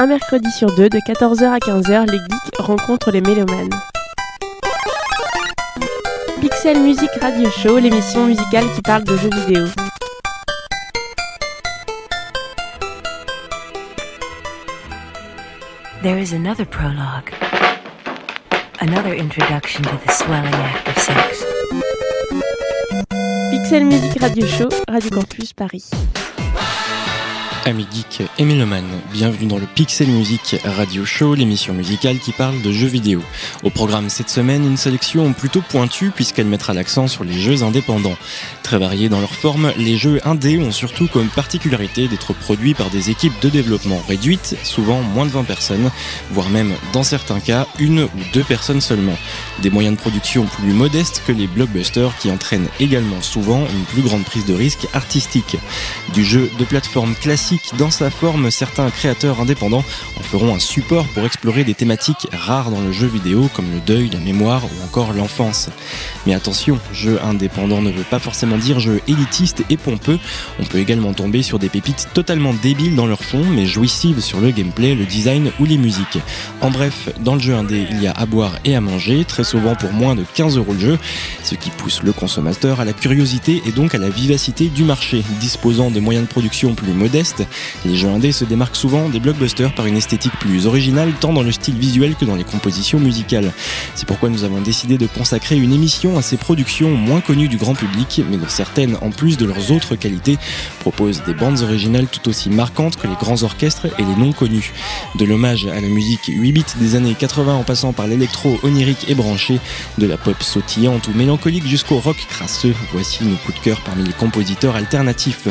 un mercredi sur deux, de 14h à 15h, les geeks rencontrent les mélomanes. Pixel Music Radio Show, l'émission musicale qui parle de jeux vidéo. There is another prologue. Another introduction to the swelling act of sex. Pixel Music Radio Show, Radio Campus Paris. Amis geeks et mélomanes, bienvenue dans le Pixel Music Radio Show, l'émission musicale qui parle de jeux vidéo. Au programme cette semaine, une sélection plutôt pointue puisqu'elle mettra l'accent sur les jeux indépendants. Très variés dans leur forme, les jeux indés ont surtout comme particularité d'être produits par des équipes de développement réduites, souvent moins de 20 personnes, voire même dans certains cas une ou deux personnes seulement. Des moyens de production plus modestes que les blockbusters qui entraînent également souvent une plus grande prise de risque artistique. Du jeu de plateforme classique dans sa forme, certains créateurs indépendants en feront un support pour explorer des thématiques rares dans le jeu vidéo comme le deuil, la mémoire ou encore l'enfance. Mais attention, jeu indépendant ne veut pas forcément dire jeu élitiste et pompeux. On peut également tomber sur des pépites totalement débiles dans leur fond, mais jouissives sur le gameplay, le design ou les musiques. En bref, dans le jeu indé, il y a à boire et à manger, très souvent pour moins de 15 euros le jeu, ce qui pousse le consommateur à la curiosité et donc à la vivacité du marché. Disposant de moyens de production plus modestes, les jeux indés se démarquent souvent des blockbusters par une esthétique plus originale, tant dans le style visuel que dans les compositions musicales. C'est pourquoi nous avons décidé de consacrer une émission à ces productions moins connues du grand public, mais certaines, en plus de leurs autres qualités, proposent des bandes originales tout aussi marquantes que les grands orchestres et les non connus. De l'hommage à la musique 8 bits des années 80 en passant par l'électro onirique et branché, de la pop sautillante ou mélancolique jusqu'au rock crasseux, voici nos coups de cœur parmi les compositeurs alternatifs.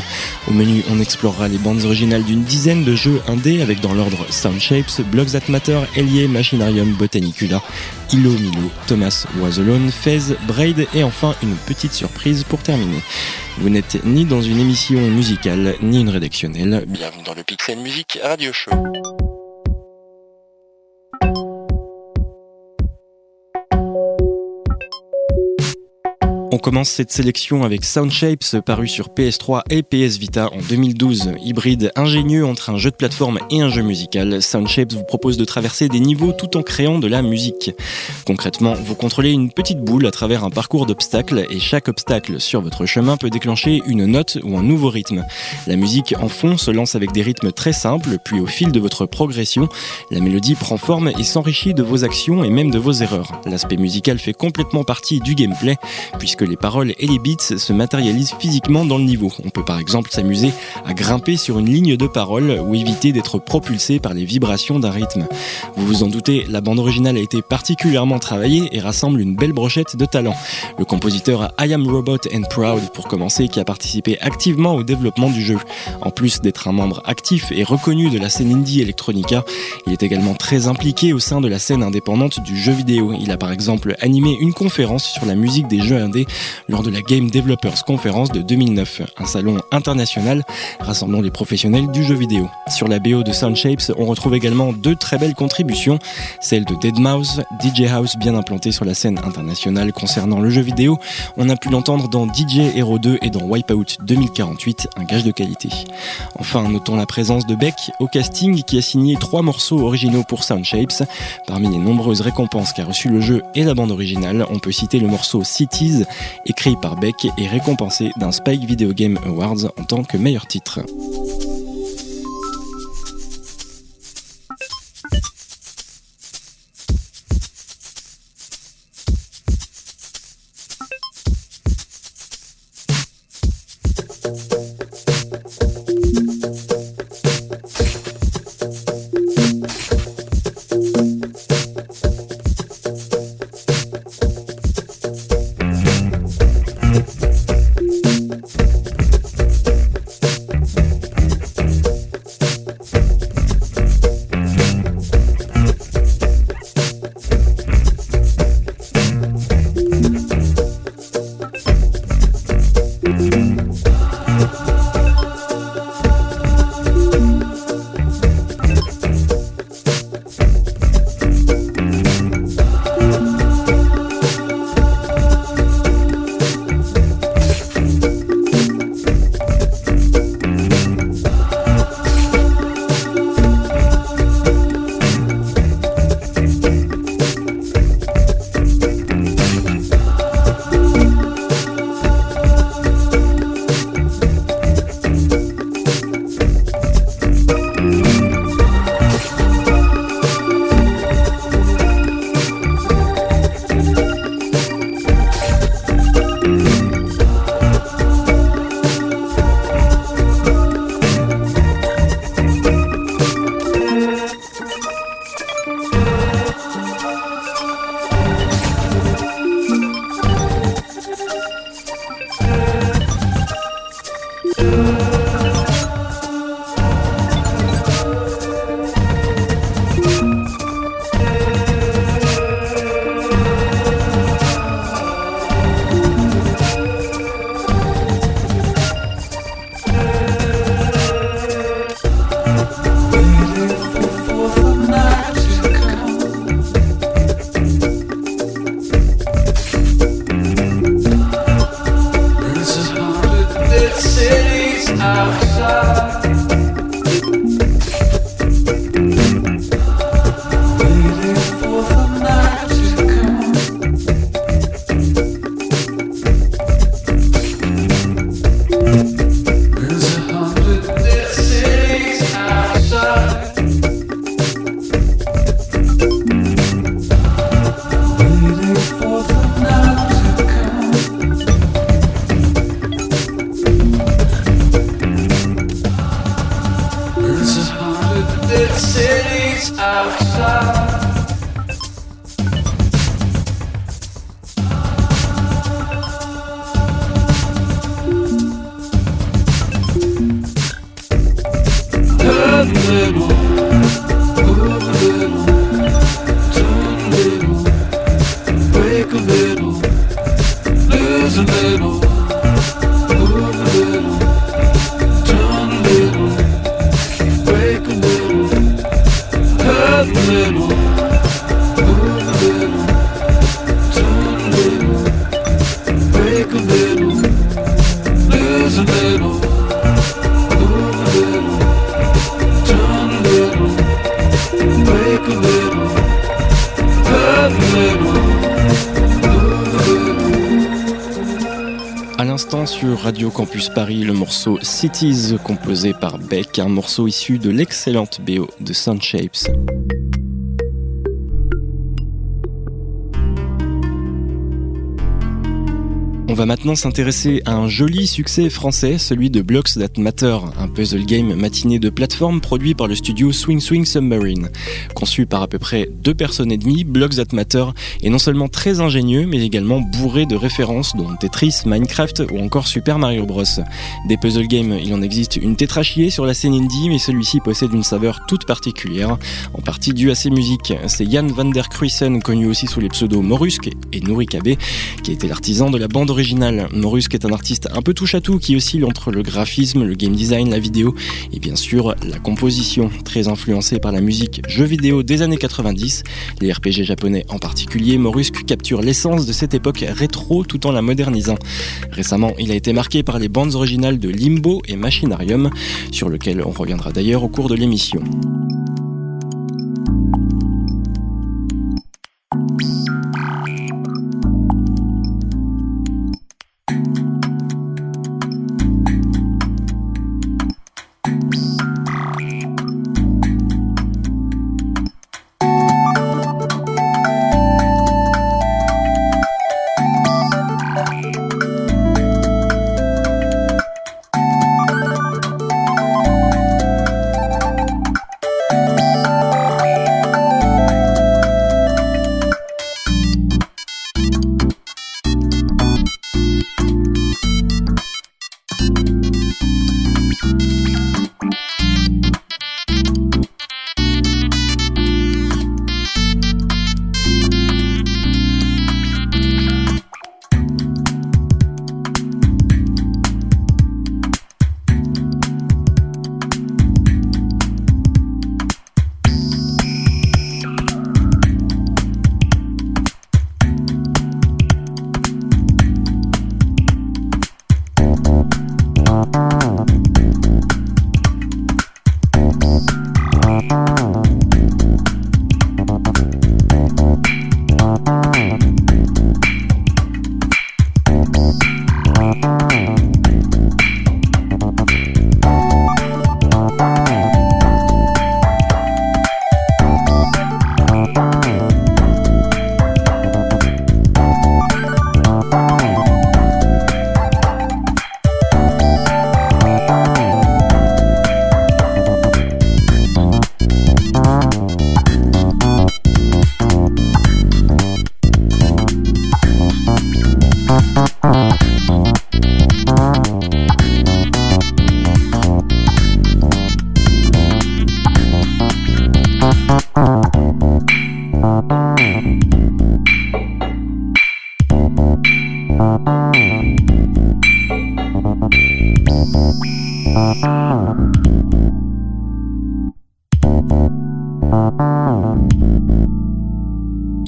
Au menu, on explorera les bandes originales d'une dizaine de jeux indés avec dans l'ordre Soundshapes, Blocks That Matter, Machinarium, Botanicula, Ilo Milo, Thomas Was Alone, Fez, Braid et enfin une petite surprise pour terminer. Vous n'êtes ni dans une émission musicale ni une rédactionnelle. Bienvenue dans le Pixel Music Radio Show. On commence cette sélection avec Soundshapes, paru sur PS3 et PS Vita en 2012. Hybride ingénieux entre un jeu de plateforme et un jeu musical, Soundshapes vous propose de traverser des niveaux tout en créant de la musique. Concrètement, vous contrôlez une petite boule à travers un parcours d'obstacles et chaque obstacle sur votre chemin peut déclencher une note ou un nouveau rythme. La musique en fond se lance avec des rythmes très simples, puis au fil de votre progression, la mélodie prend forme et s'enrichit de vos actions et même de vos erreurs. L'aspect musical fait complètement partie du gameplay, puisque les paroles et les beats se matérialisent physiquement dans le niveau. On peut par exemple s'amuser à grimper sur une ligne de parole ou éviter d'être propulsé par les vibrations d'un rythme. Vous vous en doutez, la bande originale a été particulièrement travaillée et rassemble une belle brochette de talents. Le compositeur I Am Robot and Proud, pour commencer, qui a participé activement au développement du jeu. En plus d'être un membre actif et reconnu de la scène indie electronica, il est également très impliqué au sein de la scène indépendante du jeu vidéo. Il a par exemple animé une conférence sur la musique des jeux indés lors de la Game Developers Conference de 2009, un salon international rassemblant les professionnels du jeu vidéo. Sur la BO de Soundshapes, on retrouve également deux très belles contributions, celle de Deadmau5, DJ House bien implanté sur la scène internationale concernant le jeu vidéo. On a pu l'entendre dans DJ Hero 2 et dans Wipeout 2048, un gage de qualité. Enfin, notons la présence de Beck au casting qui a signé trois morceaux originaux pour Soundshapes. Parmi les nombreuses récompenses qu'a reçu le jeu et la bande originale, on peut citer le morceau Cities écrit par Beck et récompensé d'un Spike Video Game Awards en tant que meilleur titre. Radio Campus Paris le morceau Cities composé par Beck, un morceau issu de l'excellente BO de Sunshapes. On va maintenant s'intéresser à un joli succès français, celui de Blocks That Matter, un puzzle game matiné de plateforme produit par le studio Swing Swing Submarine. Conçu par à peu près deux personnes et demie, Blocks That Matter est non seulement très ingénieux, mais également bourré de références dont Tetris, Minecraft ou encore Super Mario Bros. Des puzzle games, il en existe une tétrachier sur la scène indie, mais celui-ci possède une saveur toute particulière, en partie due à ses musiques. C'est Jan van der Kruisen, connu aussi sous les pseudos Morusk et Nouri Kabe, qui été l'artisan de la bande original. Morusk est un artiste un peu touche à tout qui oscille entre le graphisme, le game design, la vidéo et bien sûr la composition, très influencé par la musique jeux vidéo des années 90, les RPG japonais en particulier. Morusk capture l'essence de cette époque rétro tout en la modernisant. Récemment, il a été marqué par les bandes originales de Limbo et Machinarium, sur lequel on reviendra d'ailleurs au cours de l'émission.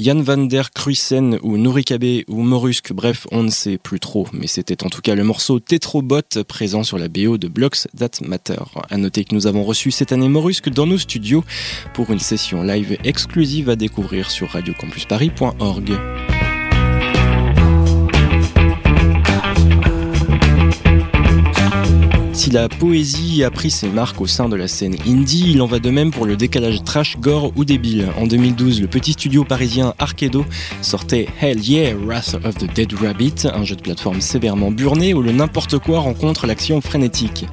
Jan van der Kruisen ou Norikabe ou Morusk, bref, on ne sait plus trop, mais c'était en tout cas le morceau Tetrobot présent sur la BO de Blocks That Matter. À noter que nous avons reçu cette année Morusk dans nos studios pour une session live exclusive à découvrir sur radiocampusparis.org. Si la poésie a pris ses marques au sein de la scène indie, il en va de même pour le décalage trash, gore ou débile. En 2012, le petit studio parisien Arkedo sortait Hell Yeah, Wrath of the Dead Rabbit, un jeu de plateforme sévèrement burné où le n'importe quoi rencontre l'action frénétique.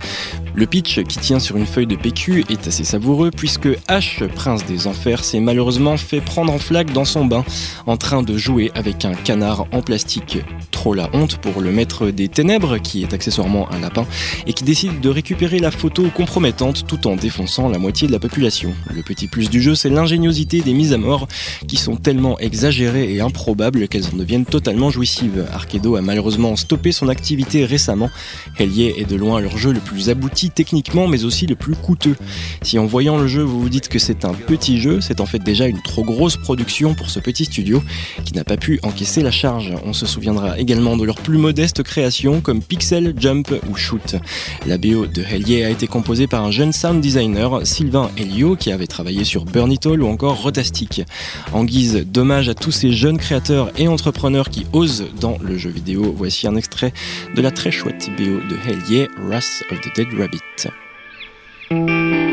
Le pitch, qui tient sur une feuille de PQ, est assez savoureux puisque H, prince des enfers, s'est malheureusement fait prendre en flaque dans son bain en train de jouer avec un canard en plastique. Trop la honte pour le maître des ténèbres, qui est accessoirement un lapin, et qui décide de récupérer la photo compromettante tout en défonçant la moitié de la population. Le petit plus du jeu, c'est l'ingéniosité des mises à mort, qui sont tellement exagérées et improbables qu'elles en deviennent totalement jouissives. Arkedo a malheureusement stoppé son activité récemment. Hellier est de loin leur jeu le plus abouti techniquement mais aussi le plus coûteux. Si en voyant le jeu vous vous dites que c'est un petit jeu, c'est en fait déjà une trop grosse production pour ce petit studio qui n'a pas pu encaisser la charge. On se souviendra également de leurs plus modestes créations comme Pixel, Jump ou Shoot. La BO de Hellier a été composée par un jeune sound designer, Sylvain Elio, qui avait travaillé sur Burnitol ou encore Rotastic. En guise d'hommage à tous ces jeunes créateurs et entrepreneurs qui osent dans le jeu vidéo, voici un extrait de la très chouette BO de Hellier, Wrath of the Dead Rabbit. 2008.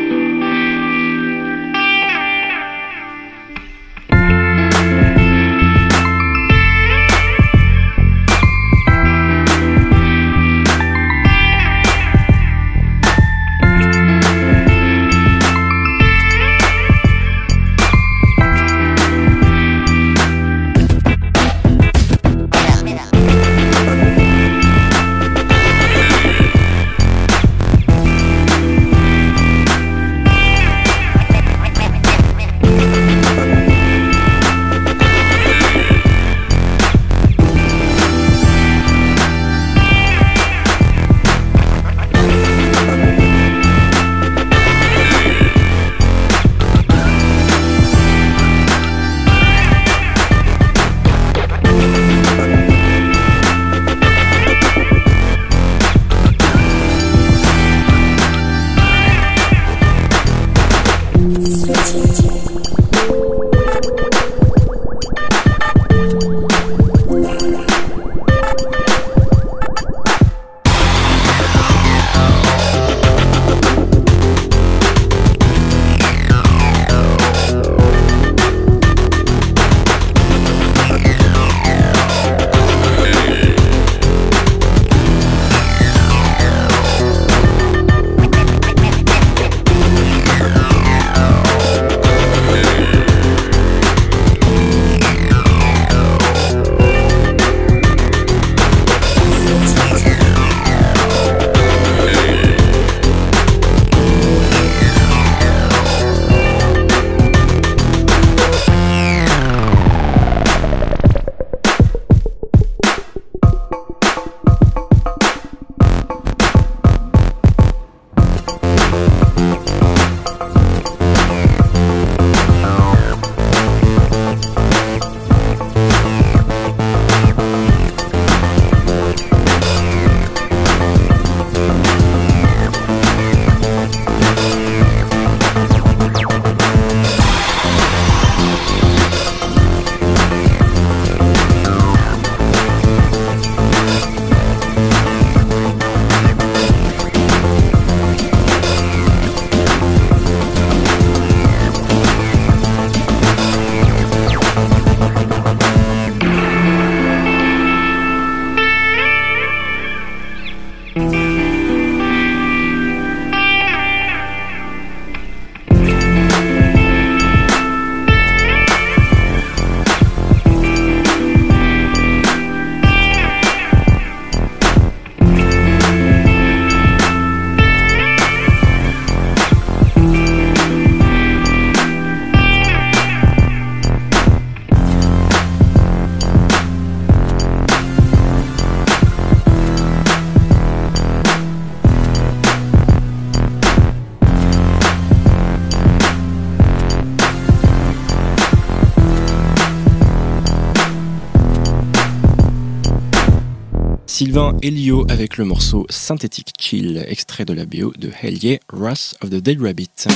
Sylvain Elio avec le morceau Synthétique Chill, extrait de la BO de Hell Yeah, Wrath of the Dead Rabbit.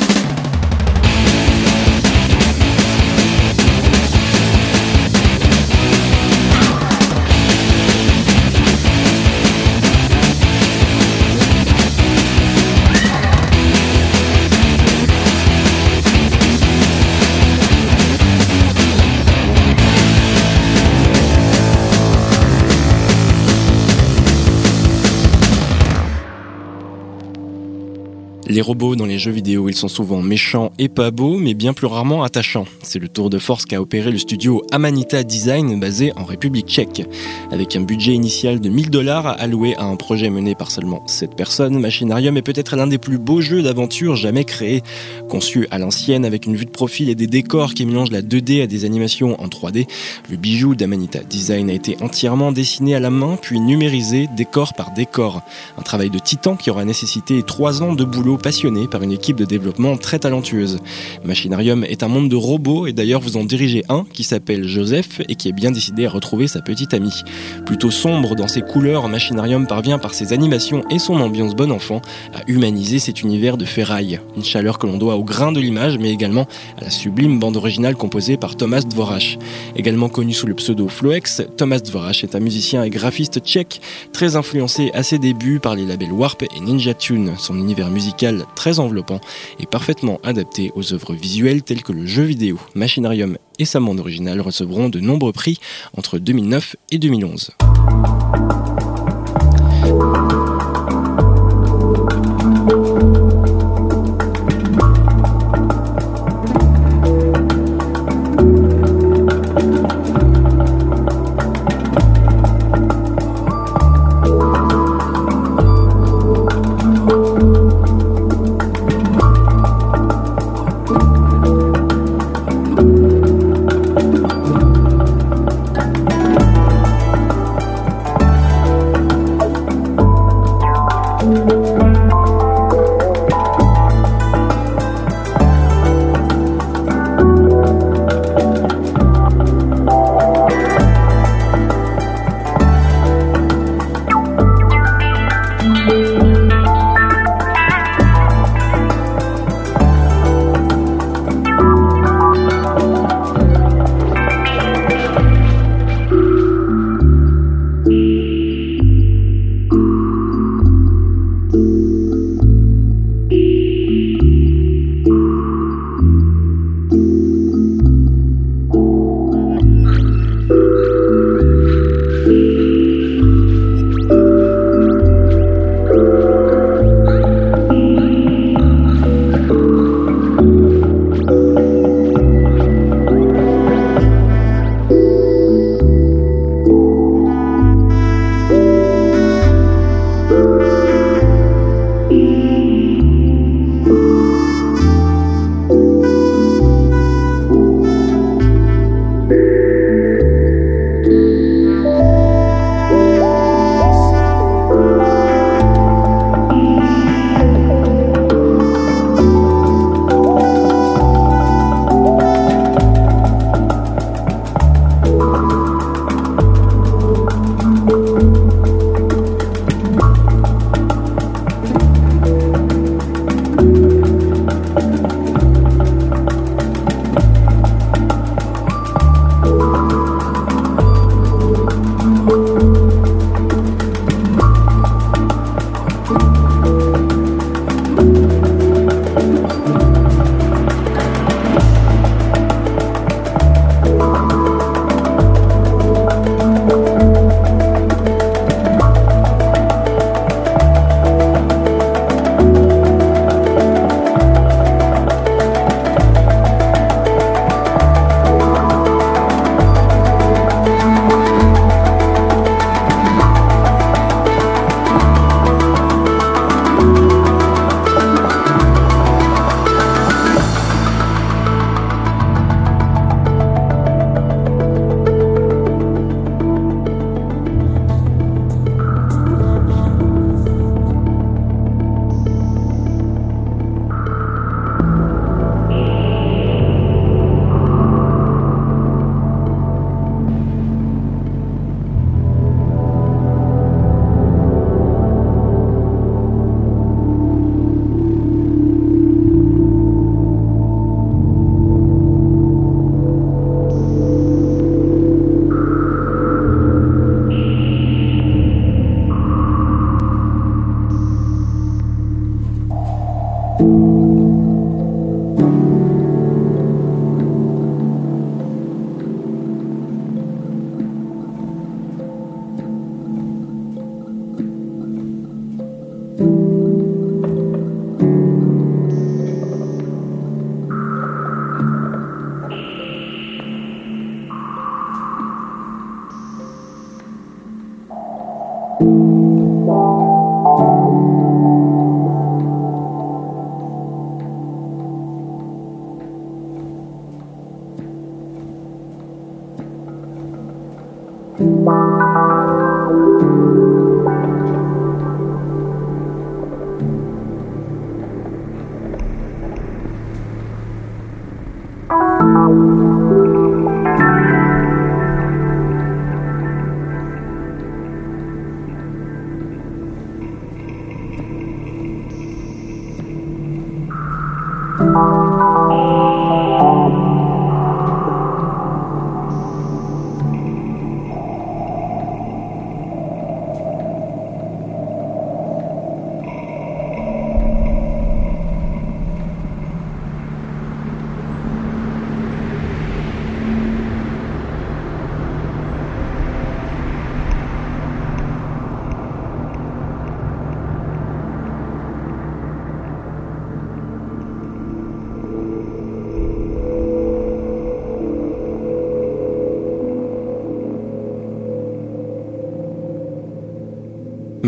Robots dans les jeux vidéo, ils sont souvent méchants et pas beaux, mais bien plus rarement attachants. C'est le tour de force qu'a opéré le studio Amanita Design basé en République tchèque. Avec un budget initial de 1000 dollars alloué à un projet mené par seulement 7 personnes, Machinarium est peut-être l'un des plus beaux jeux d'aventure jamais créés. Conçu à l'ancienne avec une vue de profil et des décors qui mélangent la 2D à des animations en 3D, le bijou d'Amanita Design a été entièrement dessiné à la main puis numérisé décor par décor. Un travail de titan qui aura nécessité 3 ans de boulot par une équipe de développement très talentueuse. Machinarium est un monde de robots et d'ailleurs vous en dirigez un qui s'appelle Joseph et qui est bien décidé à retrouver sa petite amie. Plutôt sombre dans ses couleurs, Machinarium parvient par ses animations et son ambiance bon enfant à humaniser cet univers de ferraille. Une chaleur que l'on doit au grain de l'image mais également à la sublime bande originale composée par Thomas Dvorak. Également connu sous le pseudo Floex, Thomas Dvorak est un musicien et graphiste tchèque très influencé à ses débuts par les labels Warp et Ninja Tune. Son univers musical très enveloppant et parfaitement adapté aux œuvres visuelles telles que le jeu vidéo. Machinarium et sa bande originale recevront de nombreux prix entre 2009 et 2011.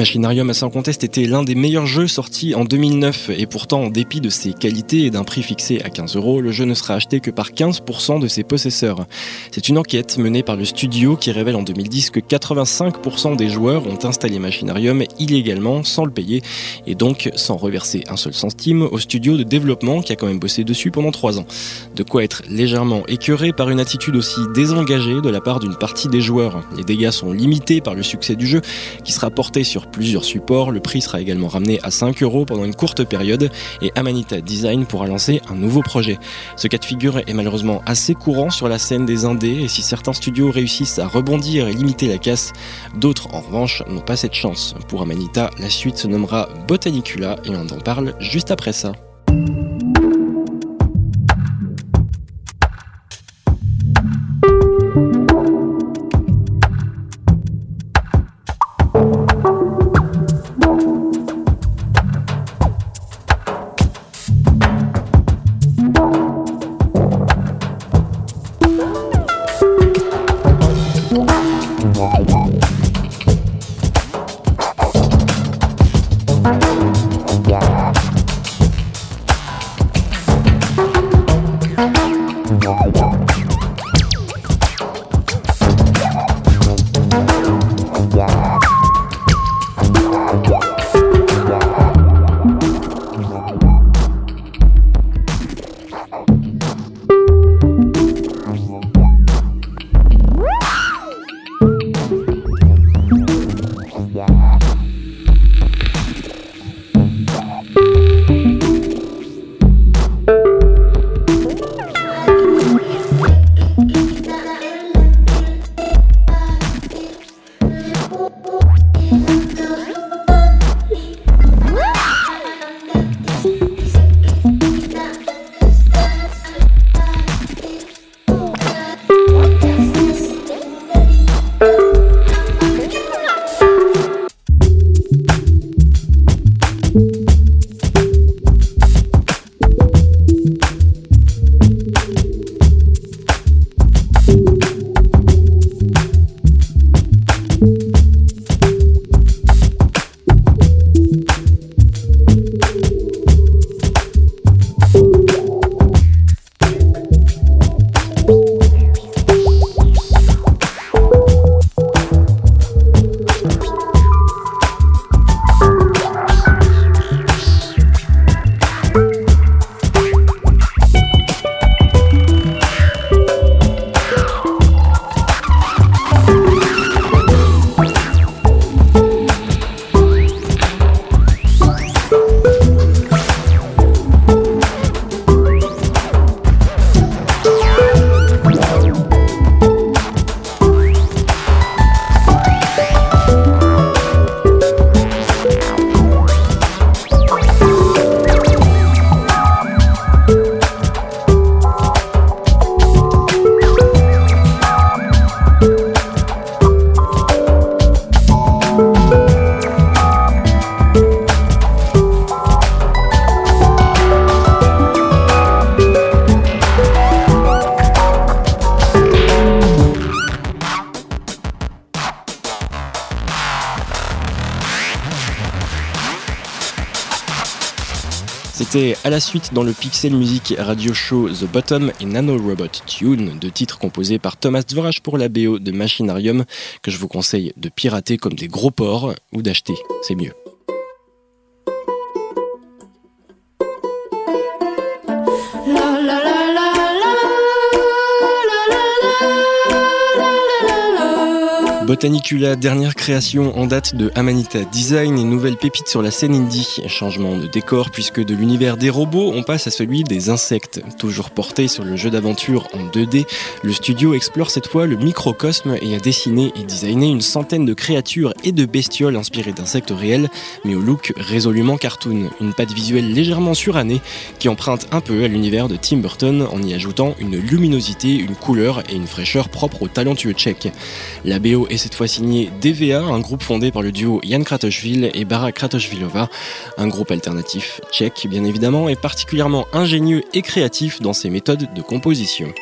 Machinarium à sans conteste était l'un des meilleurs jeux sortis en 2009 et pourtant en dépit de ses qualités et d'un prix fixé à 15 euros, le jeu ne sera acheté que par 15% de ses possesseurs. C'est une enquête menée par le studio qui révèle en 2010 que 85% des joueurs ont installé Machinarium illégalement sans le payer et donc sans reverser un seul centime au studio de développement qui a quand même bossé dessus pendant 3 ans. De quoi être légèrement écœuré par une attitude aussi désengagée de la part d'une partie des joueurs. Les dégâts sont limités par le succès du jeu qui sera porté sur plusieurs supports. Le prix sera également ramené à 5 euros pendant une courte période et Amanita Design pourra lancer un nouveau projet. Ce cas de figure est malheureusement assez courant sur la scène des indés et si certains studios réussissent à rebondir et limiter la casse, d'autres en revanche n'ont pas cette chance. Pour Amanita, la suite se nommera Botanicula et on en parle juste après ça. À la suite dans le Pixel Music Radio Show The Bottom et Nano Robot Tune, deux titres composés par Thomas Dvorak pour la BO de Machinarium que je vous conseille de pirater comme des gros porcs ou d'acheter, c'est mieux. Botanicula, dernière création en date de Amanita Design et nouvelle pépite sur la scène indie. Changement de décor puisque de l'univers des robots, on passe à celui des insectes. Toujours porté sur le jeu d'aventure en 2D, le studio explore cette fois le microcosme et a dessiné et designé une centaine de créatures et de bestioles inspirées d'insectes réels, mais au look résolument cartoon. Une patte visuelle légèrement surannée qui emprunte un peu à l'univers de Tim Burton en y ajoutant une luminosité, une couleur et une fraîcheur propre au talentueux tchèque. La BO est cette fois signé DVA, un groupe fondé par le duo Jan Kratochvil et Bara Kratochvilova, un groupe alternatif tchèque bien évidemment et particulièrement ingénieux et créatif dans ses méthodes de composition.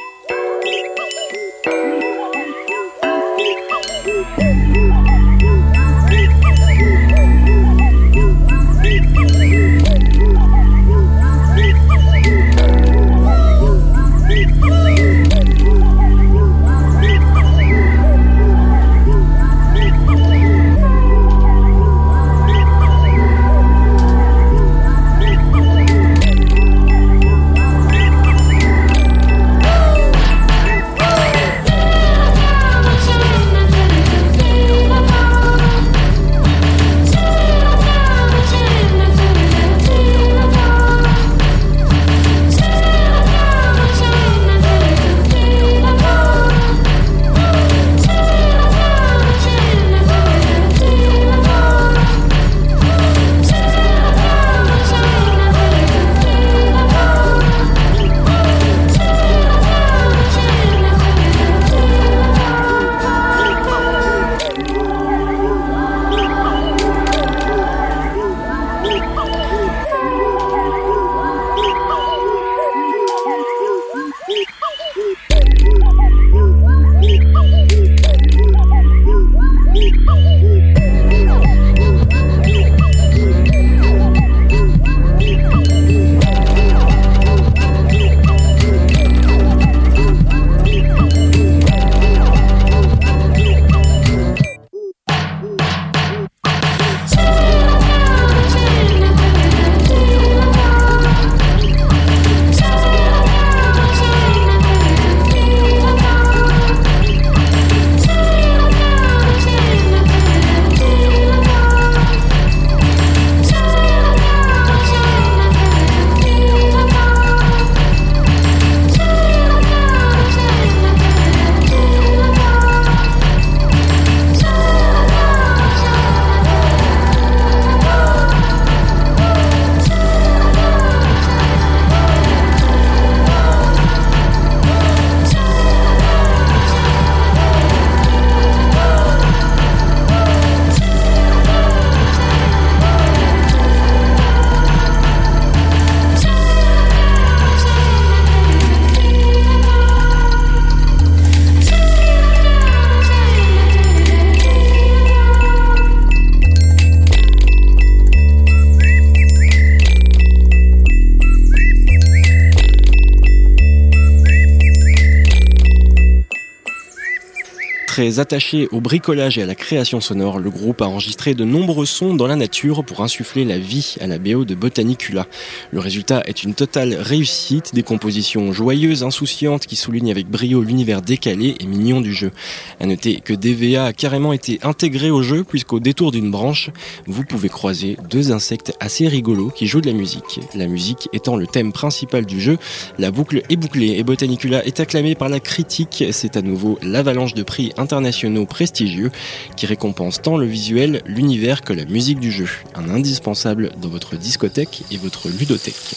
Attaché au bricolage et à la création sonore, le groupe a enregistré de nombreux sons dans la nature pour insuffler la vie à la BO de Botanicula. Le résultat est une totale réussite, des compositions joyeuses, insouciantes qui soulignent avec brio l'univers décalé et mignon du jeu. À noter que DVA a carrément été intégré au jeu puisqu'au détour d'une branche, vous pouvez croiser deux insectes assez rigolos qui jouent de la musique. La musique étant le thème principal du jeu, la boucle est bouclée et Botanicula est acclamé par la critique. C'est à nouveau l'avalanche de prix internationaux prestigieux qui récompensent tant le visuel, l'univers que la musique du jeu. Un indispensable dans votre discothèque et votre ludothèque.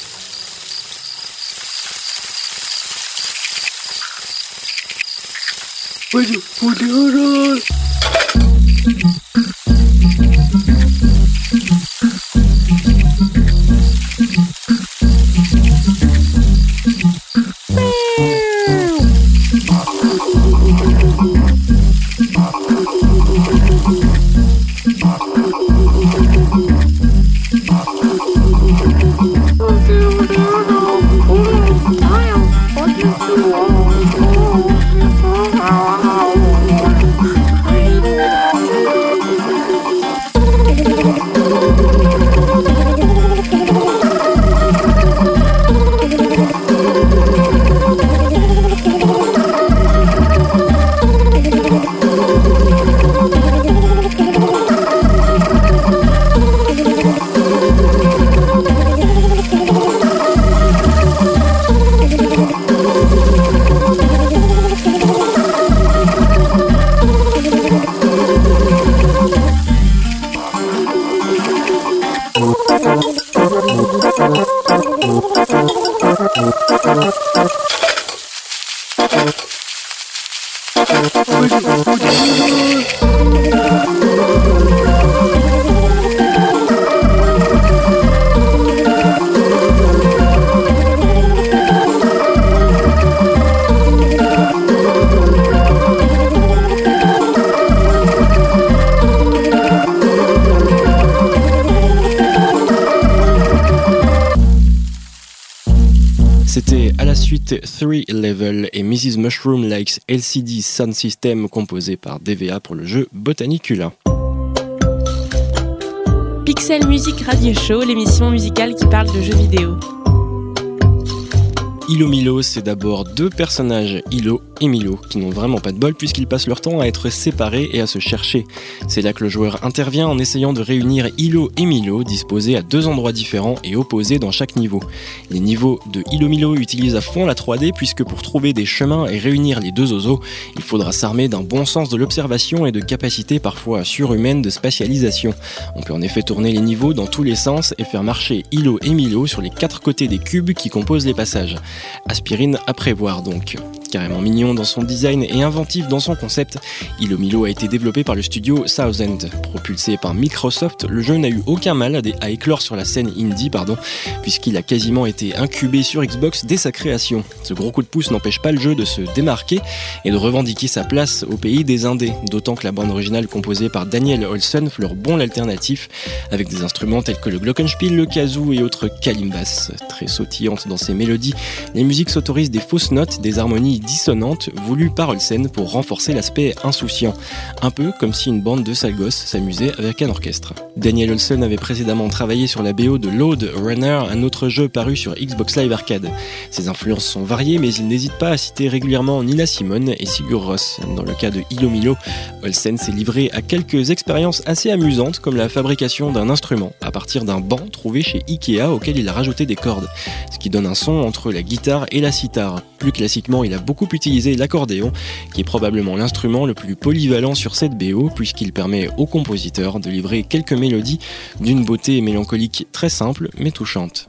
LCD Sound System composé par DVA pour le jeu Botanicula. Pixel Music Radio Show, l'émission musicale qui parle de jeux vidéo. Ilo Milo, c'est d'abord deux personnages, Ilo et Milo, qui n'ont vraiment pas de bol puisqu'ils passent leur temps à être séparés et à se chercher. C'est là que le joueur intervient en essayant de réunir Ilo et Milo, disposés à deux endroits différents et opposés dans chaque niveau. Les niveaux de Ilo Milo utilisent à fond la 3D puisque pour trouver des chemins et réunir les deux oiseaux, il faudra s'armer d'un bon sens de l'observation et de capacités parfois surhumaines de spatialisation. On peut en effet tourner les niveaux dans tous les sens et faire marcher Ilo et Milo sur les quatre côtés des cubes qui composent les passages. Aspirine à prévoir donc. Carrément mignon dans son design et inventif dans son concept, Ilo Milo a été développé par le studio Southend. Propulsé par Microsoft, le jeu n'a eu aucun mal à, éclore sur la scène indie, puisqu'il a quasiment été incubé sur Xbox dès sa création. Ce gros coup de pouce n'empêche pas le jeu de se démarquer et de revendiquer sa place au pays des indés, d'autant que la bande originale composée par Daniel Olsen fleure bon l'alternatif, avec des instruments tels que le glockenspiel, le kazoo et autres kalimbas. Très sautillantes dans ses mélodies, les musiques s'autorisent des fausses notes, des harmonies dissonante voulue par Olsen pour renforcer l'aspect insouciant, un peu comme si une bande de sales gosses s'amusait avec un orchestre. Daniel Olsen avait précédemment travaillé sur la BO de Load Runner, un autre jeu paru sur Xbox Live Arcade. Ses influences sont variées, mais il n'hésite pas à citer régulièrement Nina Simone et Sigur Ross. Dans le cas de Hilo Milo, Olsen s'est livré à quelques expériences assez amusantes, comme la fabrication d'un instrument à partir d'un banc trouvé chez Ikea auquel il a rajouté des cordes, ce qui donne un son entre la guitare et la sitar. Plus classiquement, il a beaucoup utiliser l'accordéon, qui est probablement l'instrument le plus polyvalent sur cette BO, puisqu'il permet au compositeur de livrer quelques mélodies d'une beauté mélancolique très simple mais touchante.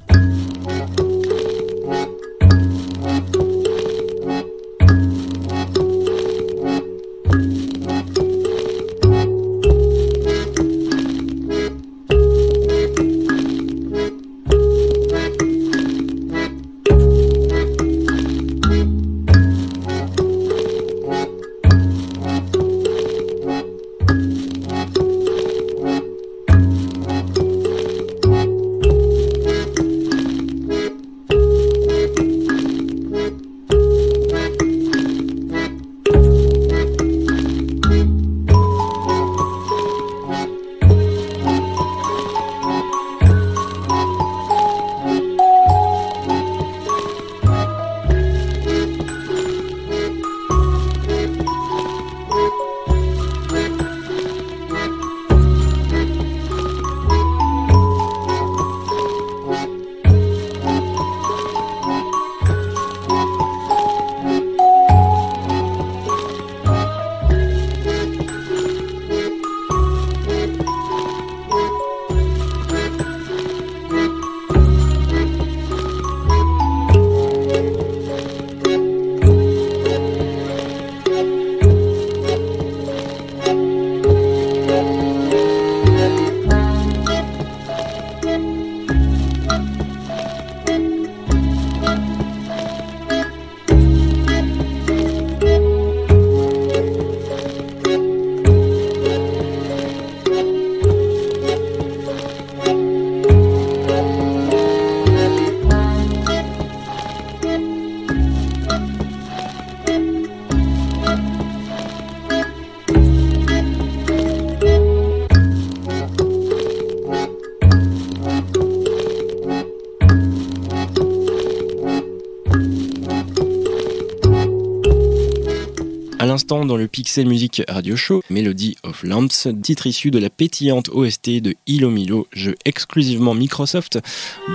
Dans le Pixel Music Radio Show, Melody of Lamps, titre issu de la pétillante OST de Hilo Milo, jeu exclusivement Microsoft,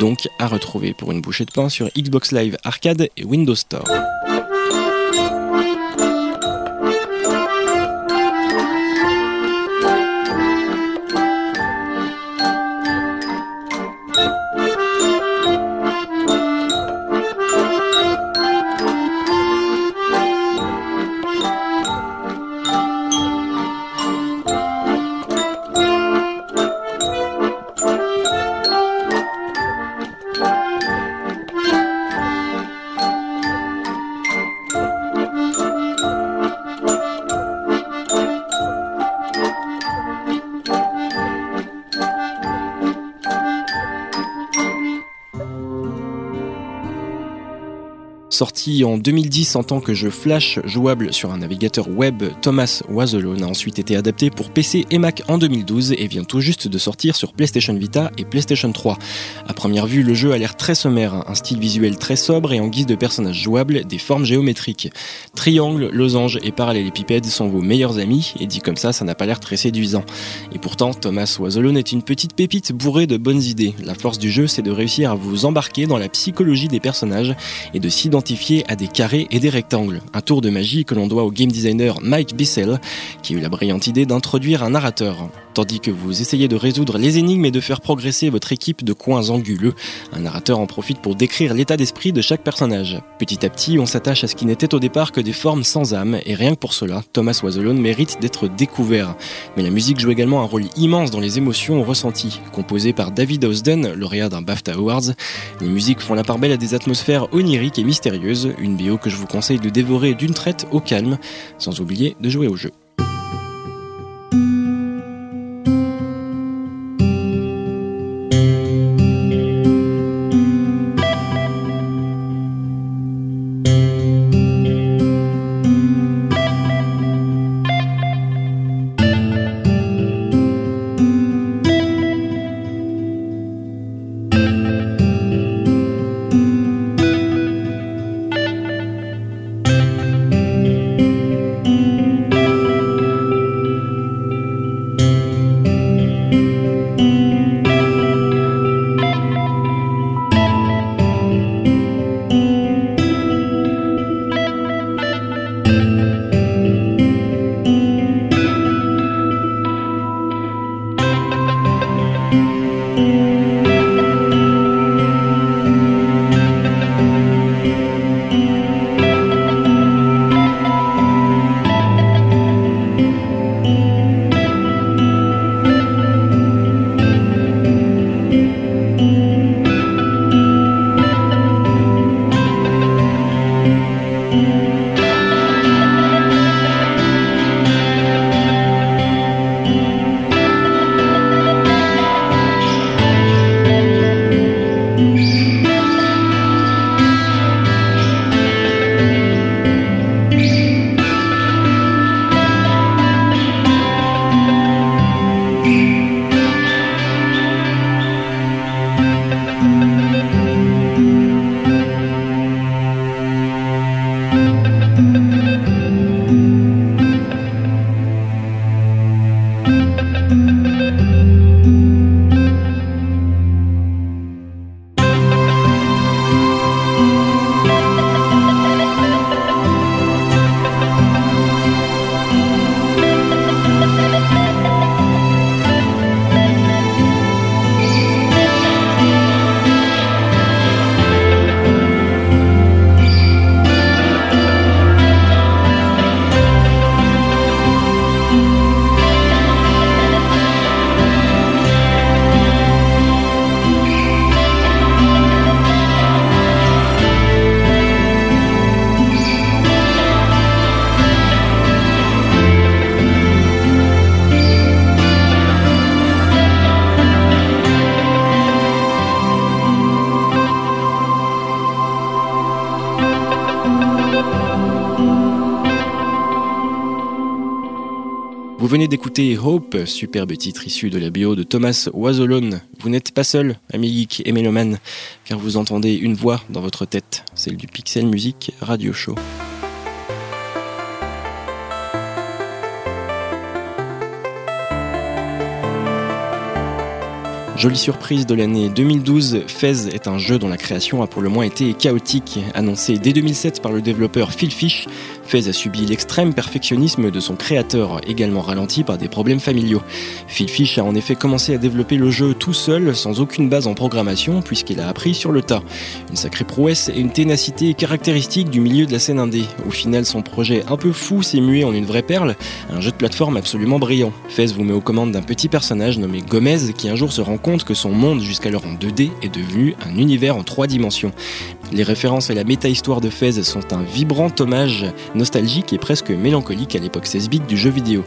donc à retrouver pour une bouchée de pain sur Xbox Live Arcade et Windows Store. En 2010 en tant que jeu Flash jouable sur un navigateur web, Thomas Was a ensuite été adapté pour PC et Mac en 2012 et vient tout juste de sortir sur PlayStation Vita et PlayStation 3. À première vue, le jeu a l'air très sommaire, un style visuel très sobre et en guise de personnages jouables, des formes géométriques. Triangle, losange et parallélépipède sont vos meilleurs amis et dit comme ça, ça n'a pas l'air très séduisant. Et pourtant, Thomas Was est une petite pépite bourrée de bonnes idées. La force du jeu, c'est de réussir à vous embarquer dans la psychologie des personnages et de s'identifier à des carrés et des rectangles. Un tour de magie que l'on doit au game designer Mike Bissell, qui a eu la brillante idée d'introduire un narrateur. Tandis que vous essayez de résoudre les énigmes et de faire progresser votre équipe de coins anguleux, un narrateur en profite pour décrire l'état d'esprit de chaque personnage. Petit à petit, on s'attache à ce qui n'était au départ que des formes sans âme, et rien que pour cela, Thomas Was mérite d'être découvert. Mais la musique joue également un rôle immense dans les émotions ressenties. Composée par David Ausden, lauréat d'un BAFTA Awards, les musiques font la part belle à des atmosphères oniriques et mystérieuses une bio que je vous conseille de dévorer d'une traite au calme, sans oublier de jouer au jeu. Superbe titre issu de la bio de Thomas Wazolone. Vous n'êtes pas seul, ami geek et mélomane, car vous entendez une voix dans votre tête, celle du Pixel Music Radio Show. Jolie surprise de l'année 2012, Fez est un jeu dont la création a pour le moins été chaotique. Annoncé dès 2007 par le développeur Phil Fish, Fez a subi l'extrême perfectionnisme de son créateur, également ralenti par des problèmes familiaux. Phil Fish a en effet commencé à développer le jeu tout seul, sans aucune base en programmation, puisqu'il a appris sur le tas. Une sacrée prouesse et une ténacité caractéristique du milieu de la scène indé. Au final, son projet un peu fou s'est mué en une vraie perle, un jeu de plateforme absolument brillant. Fez vous met aux commandes d'un petit personnage nommé Gomez, qui un jour se rend compte que son monde jusqu'alors en 2D est devenu un univers en trois dimensions. Les références et la méta-histoire de Fez sont un vibrant hommage nostalgique et presque mélancolique à l'époque 16 bits du jeu vidéo.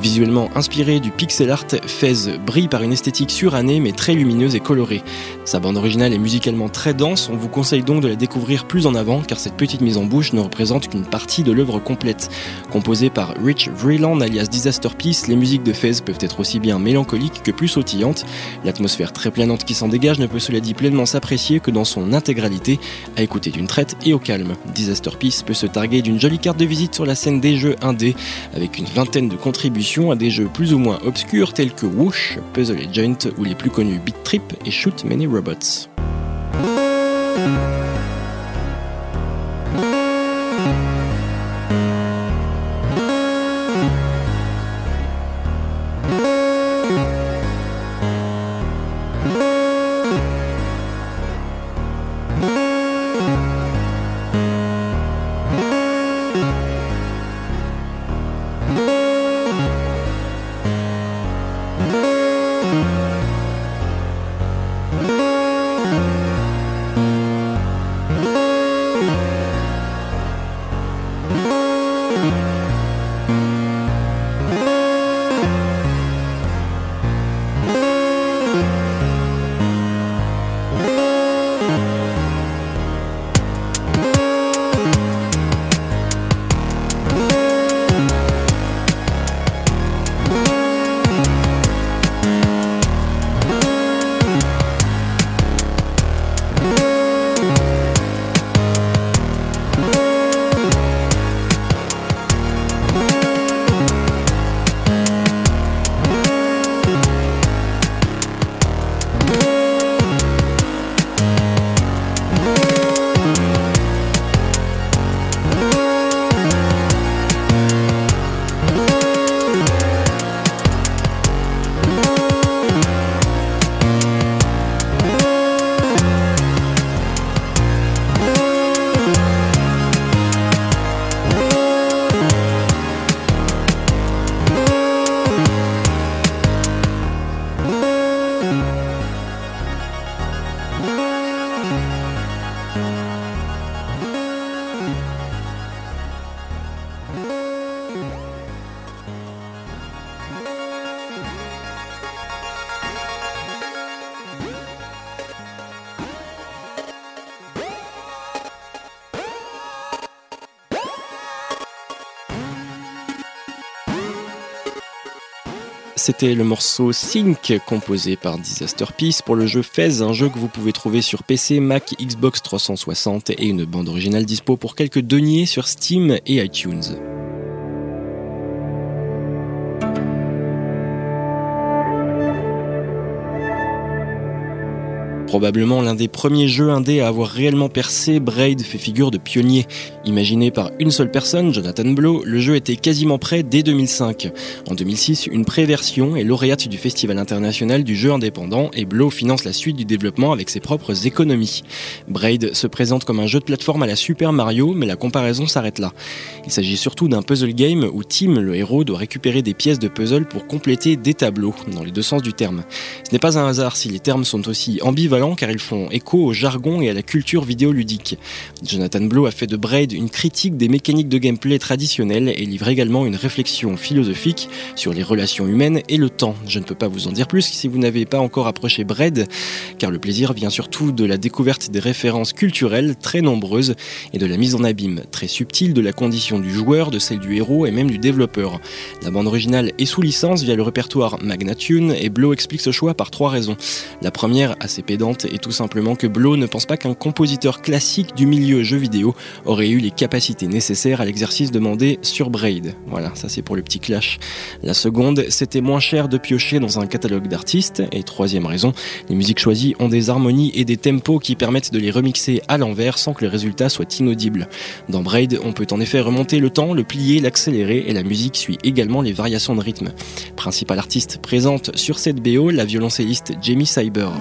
Visuellement inspiré du pixel art, Fez brille par une esthétique surannée mais très lumineuse et colorée. Sa bande originale est musicalement très dense, on vous conseille donc de la découvrir plus en avant car cette petite mise en bouche ne représente qu'une partie de l'œuvre complète. Composée par Rich Vreeland alias Disaster Peace, les musiques de Fez peuvent être aussi bien mélancoliques que plus sautillantes. L'atmosphère très planante qui s'en dégage ne peut cela dit pleinement s'apprécier que dans son intégralité, à écouter d'une traite et au calme. Disaster Peace peut se targuer d'une jolie carte de visite sur la scène des jeux indés, avec une vingtaine de contributions à des jeux plus ou moins obscurs tels que Whoosh, Puzzle Agent ou les plus connus Beat Trip et Shoot Many Robots. C'était le morceau Sync composé par Disaster Peace pour le jeu Fez, un jeu que vous pouvez trouver sur PC, Mac, Xbox 360 et une bande originale dispo pour quelques deniers sur Steam et iTunes. Probablement l'un des premiers jeux indés à avoir réellement percé, Braid fait figure de pionnier. Imaginé par une seule personne, Jonathan Blow, le jeu était quasiment prêt dès 2005. En 2006, une pré-version est lauréate du Festival international du jeu indépendant et Blow finance la suite du développement avec ses propres économies. Braid se présente comme un jeu de plateforme à la Super Mario, mais la comparaison s'arrête là. Il s'agit surtout d'un puzzle game où Tim, le héros, doit récupérer des pièces de puzzle pour compléter des tableaux, dans les deux sens du terme. Ce n'est pas un hasard si les termes sont aussi ambivalents car ils font écho au jargon et à la culture vidéoludique. Jonathan Blow a fait de Braid une critique des mécaniques de gameplay traditionnelles et livre également une réflexion philosophique sur les relations humaines et le temps. Je ne peux pas vous en dire plus si vous n'avez pas encore approché Braid, car le plaisir vient surtout de la découverte des références culturelles très nombreuses et de la mise en abîme très subtile de la condition du joueur, de celle du héros et même du développeur. La bande originale est sous licence via le répertoire Magnatune et Blow explique ce choix par trois raisons. La première, assez pédante, et tout simplement que Blow ne pense pas qu'un compositeur classique du milieu jeu vidéo aurait eu les capacités nécessaires à l'exercice demandé sur Braid. Voilà, ça c'est pour le petit clash. La seconde, c'était moins cher de piocher dans un catalogue d'artistes. Et troisième raison, les musiques choisies ont des harmonies et des tempos qui permettent de les remixer à l'envers sans que le résultat soit inaudible. Dans Braid, on peut en effet remonter le temps, le plier, l'accélérer et la musique suit également les variations de rythme. Principal artiste présente sur cette BO, la violoncelliste Jamie Cyber.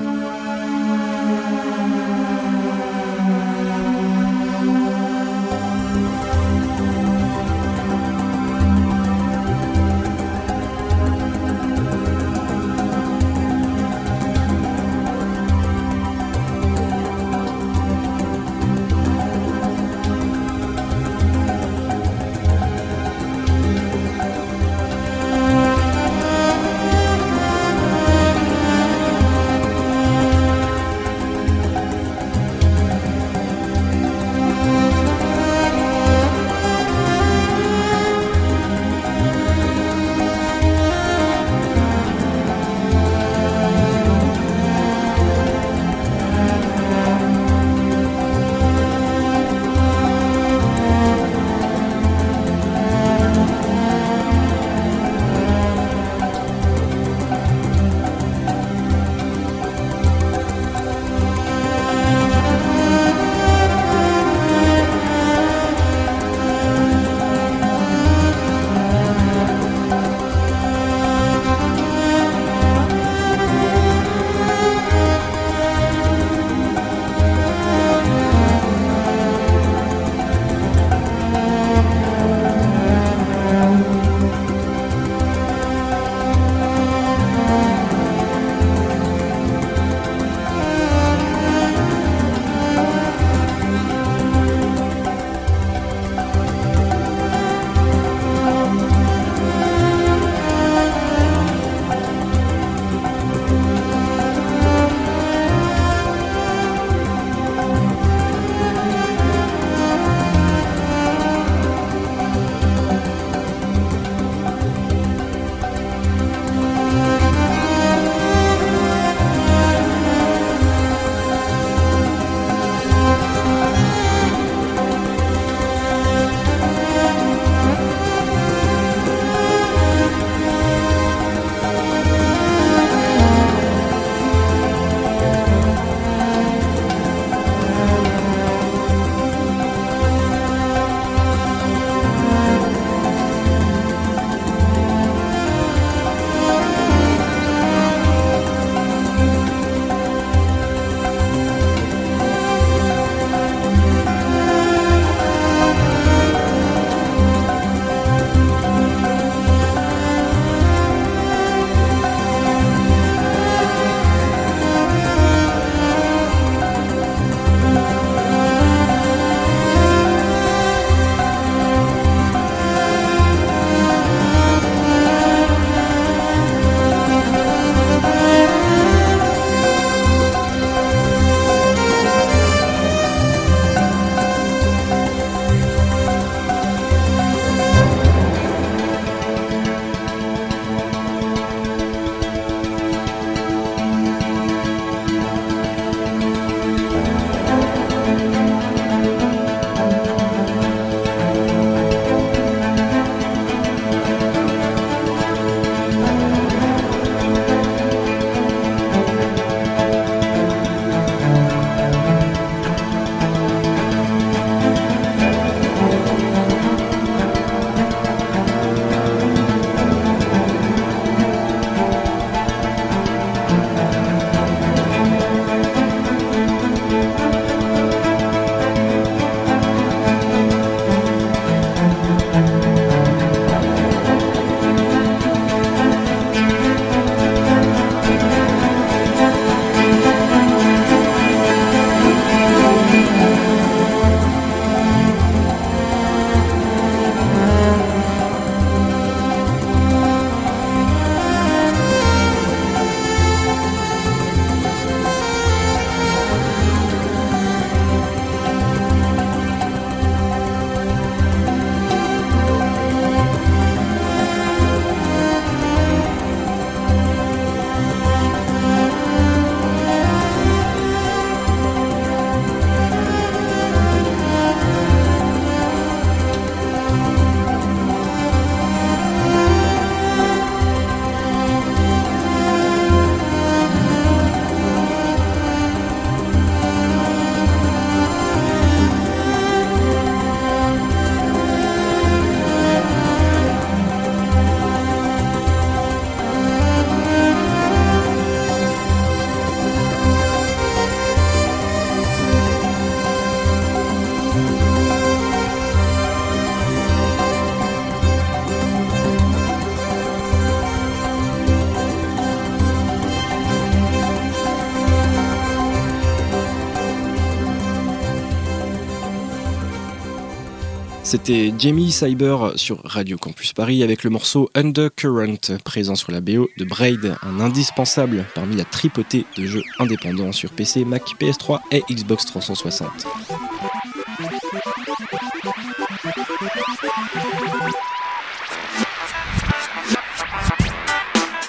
C'était Jamie Cyber sur Radio Campus Paris avec le morceau Undercurrent, présent sur la BO de Braid, un indispensable parmi la tripotée de jeux indépendants sur PC, Mac, PS3 et Xbox 360.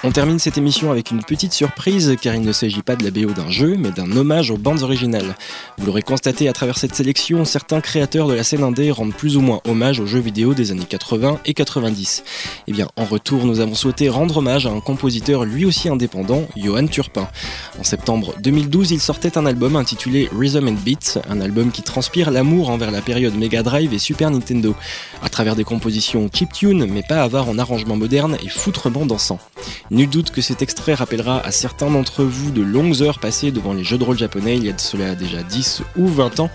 On termine cette émission avec une petite surprise car il ne s'agit pas de la BO d'un jeu mais d'un hommage aux bandes originales. Vous l'aurez constaté à travers cette sélection, certains créateurs de la scène indé rendent plus ou moins hommage aux jeux vidéo des années 80 et 90. Et eh bien en retour, nous avons souhaité rendre hommage à un compositeur lui aussi indépendant, Johan Turpin. En septembre 2012, il sortait un album intitulé Rhythm and Beats, un album qui transpire l'amour envers la période Mega Drive et Super Nintendo, à travers des compositions chiptune mais pas avare en arrangement moderne et foutrement dansant. Nul doute que cet extrait rappellera à certains d'entre vous de longues heures passées devant les jeux de rôle japonais il y a de cela déjà 10 ou 20 ans.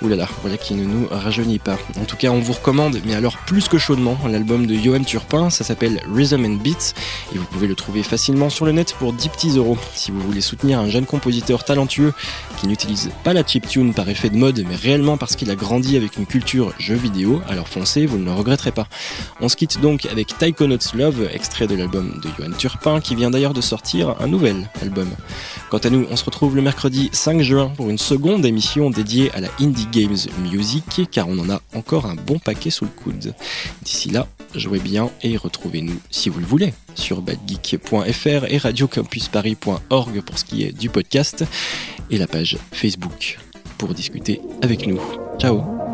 Là, voilà qui ne nous rajeunit pas. En tout cas, on vous recommande, mais alors plus que chaudement, l'album de Johan Turpin, ça s'appelle Rhythm and Beats, et vous pouvez le trouver facilement sur le net pour 10 petits euros. Si vous voulez soutenir un jeune compositeur talentueux qui n'utilise pas la chiptune par effet de mode, mais réellement parce qu'il a grandi avec une culture jeu vidéo, alors foncez, vous ne le regretterez pas. On se quitte donc avec Taikono's Love, extrait de l'album de Johan Turpin, qui vient d'ailleurs de sortir un nouvel album. Quant à nous, on se retrouve le mercredi 5 juin pour une seconde émission dédiée à la Indie Games Music, car on en a encore un bon paquet sous le coude. D'ici là, jouez bien et retrouvez-nous, si vous le voulez, sur badgeek.fr et radiocampusparis.org pour ce qui est du podcast, et la page Facebook pour discuter avec nous. Ciao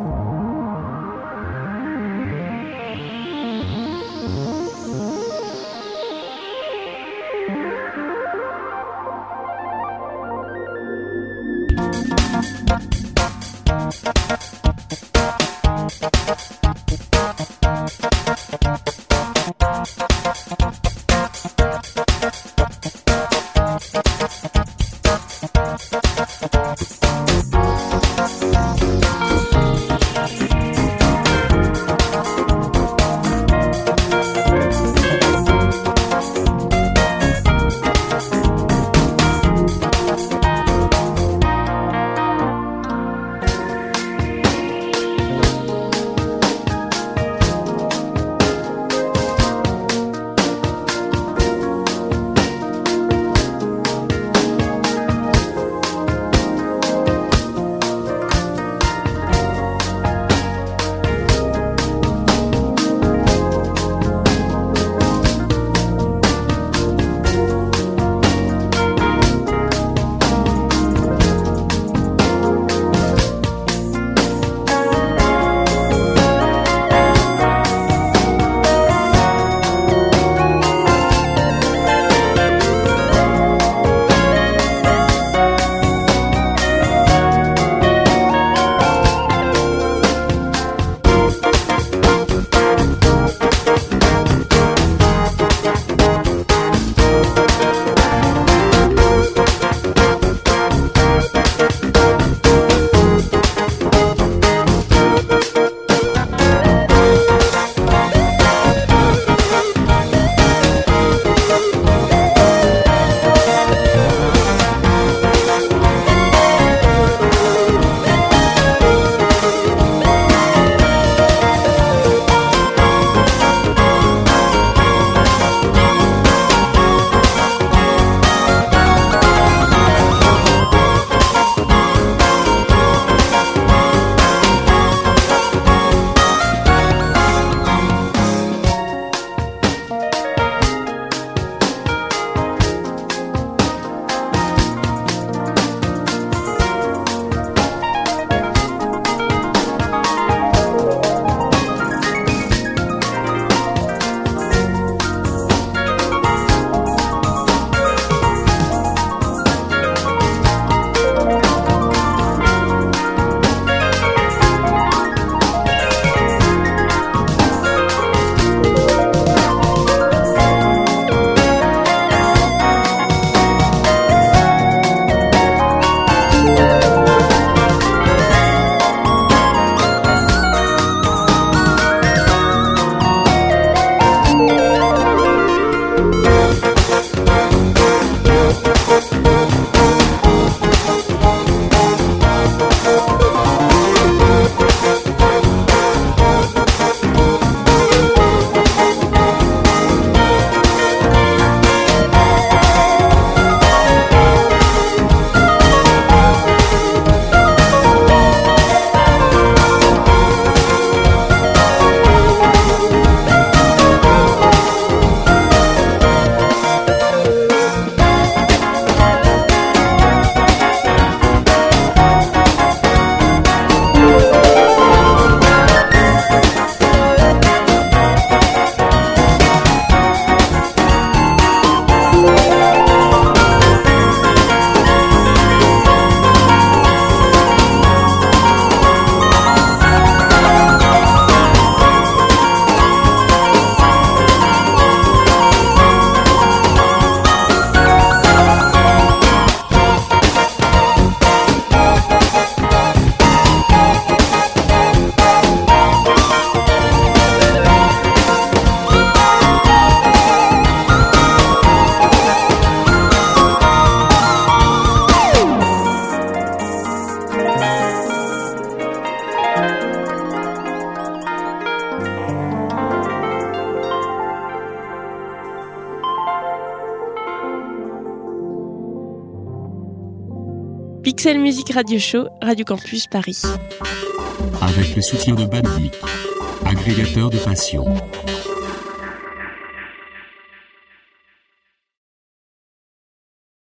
Radio Show, Radio Campus Paris. Avec le soutien de Bandic, agrégateur de passion.